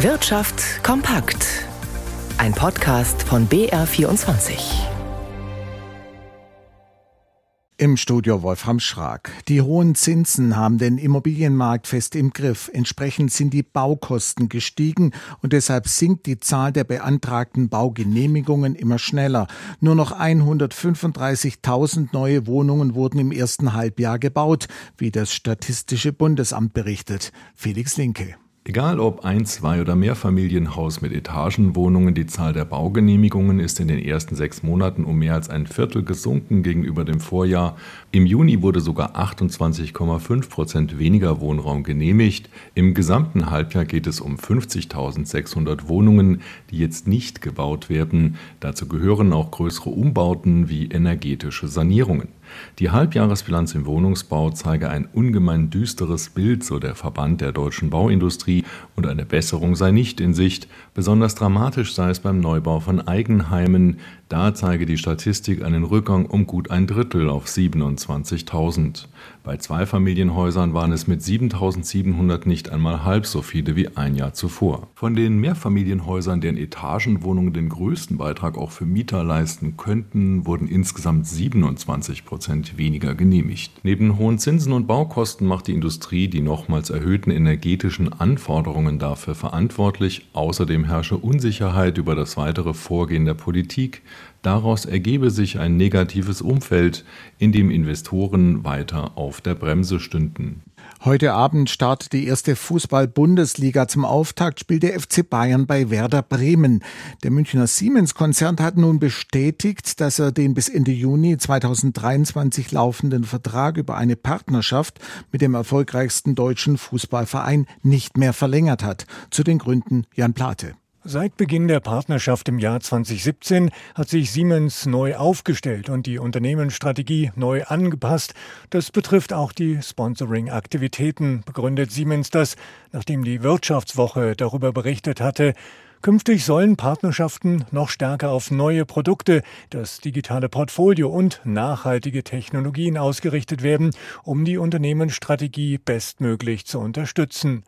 Wirtschaft kompakt. Ein Podcast von BR24. Im Studio Wolfram Schrag. Die hohen Zinsen haben den Immobilienmarkt fest im Griff. Entsprechend sind die Baukosten gestiegen und deshalb sinkt die Zahl der beantragten Baugenehmigungen immer schneller. Nur noch 135.000 neue Wohnungen wurden im ersten Halbjahr gebaut, wie das Statistische Bundesamt berichtet. Felix Linke. Egal ob ein, zwei oder Mehrfamilienhaus mit Etagenwohnungen, die Zahl der Baugenehmigungen ist in den ersten sechs Monaten um mehr als ein Viertel gesunken gegenüber dem Vorjahr. Im Juni wurde sogar 28,5 Prozent weniger Wohnraum genehmigt. Im gesamten Halbjahr geht es um 50.600 Wohnungen, die jetzt nicht gebaut werden. Dazu gehören auch größere Umbauten wie energetische Sanierungen. Die Halbjahresbilanz im Wohnungsbau zeige ein ungemein düsteres Bild, so der Verband der deutschen Bauindustrie, und eine Besserung sei nicht in Sicht. Besonders dramatisch sei es beim Neubau von Eigenheimen. Da zeige die Statistik einen Rückgang um gut ein Drittel auf 27.000. Bei Zweifamilienhäusern waren es mit 7.700 nicht einmal halb so viele wie ein Jahr zuvor. Von den Mehrfamilienhäusern, deren Etagenwohnungen den größten Beitrag auch für Mieter leisten könnten, wurden insgesamt 27 Prozent weniger genehmigt. Neben hohen Zinsen und Baukosten macht die Industrie die nochmals erhöhten energetischen Anforderungen dafür verantwortlich. Außerdem herrsche Unsicherheit über das weitere Vorgehen der Politik. Daraus ergebe sich ein negatives Umfeld, in dem Investoren weiter auf der Bremse stünden. Heute Abend startet die erste Fußball-Bundesliga. Zum Auftakt spielt der FC Bayern bei Werder Bremen. Der Münchner Siemens-Konzern hat nun bestätigt, dass er den bis Ende Juni 2023 laufenden Vertrag über eine Partnerschaft mit dem erfolgreichsten deutschen Fußballverein nicht mehr verlängert hat. Zu den Gründen Jan Plate. Seit Beginn der Partnerschaft im Jahr 2017 hat sich Siemens neu aufgestellt und die Unternehmensstrategie neu angepasst. Das betrifft auch die Sponsoring-Aktivitäten, begründet Siemens das, nachdem die Wirtschaftswoche darüber berichtet hatte. Künftig sollen Partnerschaften noch stärker auf neue Produkte, das digitale Portfolio und nachhaltige Technologien ausgerichtet werden, um die Unternehmensstrategie bestmöglich zu unterstützen.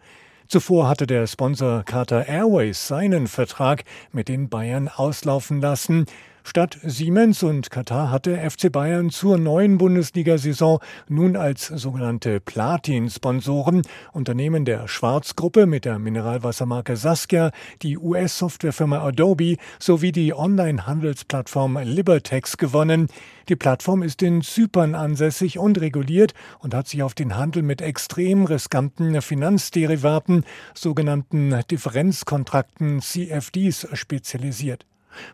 Zuvor hatte der Sponsor Qatar Airways seinen Vertrag mit den Bayern auslaufen lassen. Statt Siemens und Katar hatte FC Bayern zur neuen Bundesliga-Saison nun als sogenannte Platin-Sponsoren Unternehmen der Schwarzgruppe mit der Mineralwassermarke Saskia, die US-Softwarefirma Adobe sowie die Online-Handelsplattform Libertex gewonnen. Die Plattform ist in Zypern ansässig und reguliert und hat sich auf den Handel mit extrem riskanten Finanzderivaten, sogenannten Differenzkontrakten CFDs, spezialisiert.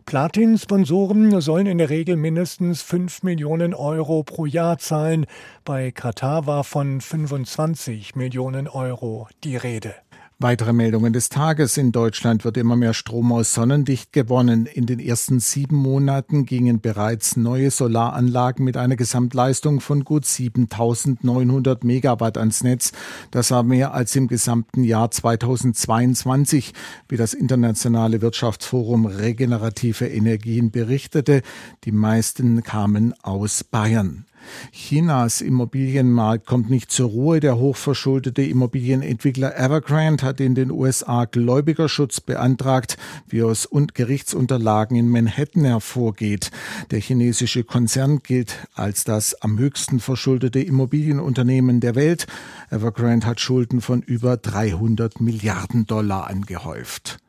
Platin-Sponsoren sollen in der Regel mindestens 5 Millionen Euro pro Jahr zahlen. Bei Katar war von 25 Millionen Euro die Rede. Weitere Meldungen des Tages. In Deutschland wird immer mehr Strom aus Sonnenlicht gewonnen. In den ersten sieben Monaten gingen bereits neue Solaranlagen mit einer Gesamtleistung von gut 7900 Megawatt ans Netz. Das war mehr als im gesamten Jahr 2022, wie das internationale Wirtschaftsforum Regenerative Energien berichtete. Die meisten kamen aus Bayern. Chinas Immobilienmarkt kommt nicht zur Ruhe. Der hochverschuldete Immobilienentwickler Evergrande hat in den USA Gläubigerschutz beantragt, wie aus Gerichtsunterlagen in Manhattan hervorgeht. Der chinesische Konzern gilt als das am höchsten verschuldete Immobilienunternehmen der Welt. Evergrande hat Schulden von über 300 Milliarden Dollar angehäuft.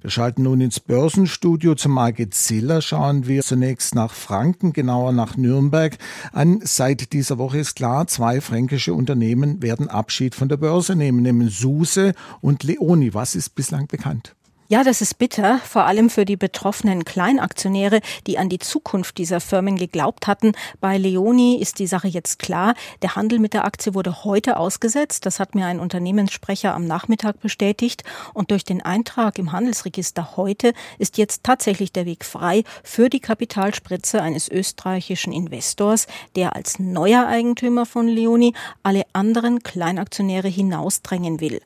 Wir schalten nun ins Börsenstudio zum Margit Ziller. Schauen wir zunächst nach Franken, genauer nach Nürnberg an. Seit dieser Woche ist klar, zwei fränkische Unternehmen werden Abschied von der Börse nehmen, nämlich Suse und Leoni. Was ist bislang bekannt? Ja, das ist bitter, vor allem für die betroffenen Kleinaktionäre, die an die Zukunft dieser Firmen geglaubt hatten. Bei Leoni ist die Sache jetzt klar. Der Handel mit der Aktie wurde heute ausgesetzt. Das hat mir ein Unternehmenssprecher am Nachmittag bestätigt. Und durch den Eintrag im Handelsregister heute ist jetzt tatsächlich der Weg frei für die Kapitalspritze eines österreichischen Investors, der als neuer Eigentümer von Leoni alle anderen Kleinaktionäre hinausdrängen will.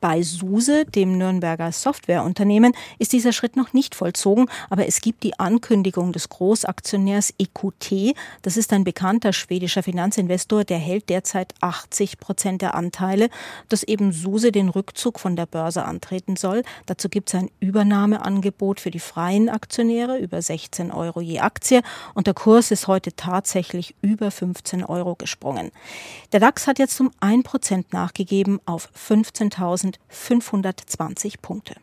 Bei SUSE, dem Nürnberger Softwareunternehmen, Unternehmen ist dieser Schritt noch nicht vollzogen, aber es gibt die Ankündigung des Großaktionärs EQT. Das ist ein bekannter schwedischer Finanzinvestor, der hält derzeit 80 Prozent der Anteile, dass eben SUSE den Rückzug von der Börse antreten soll. Dazu gibt es ein Übernahmeangebot für die freien Aktionäre über 16 Euro je Aktie und der Kurs ist heute tatsächlich über 15 Euro gesprungen. Der DAX hat jetzt um 1 Prozent nachgegeben auf 15.520 Punkte.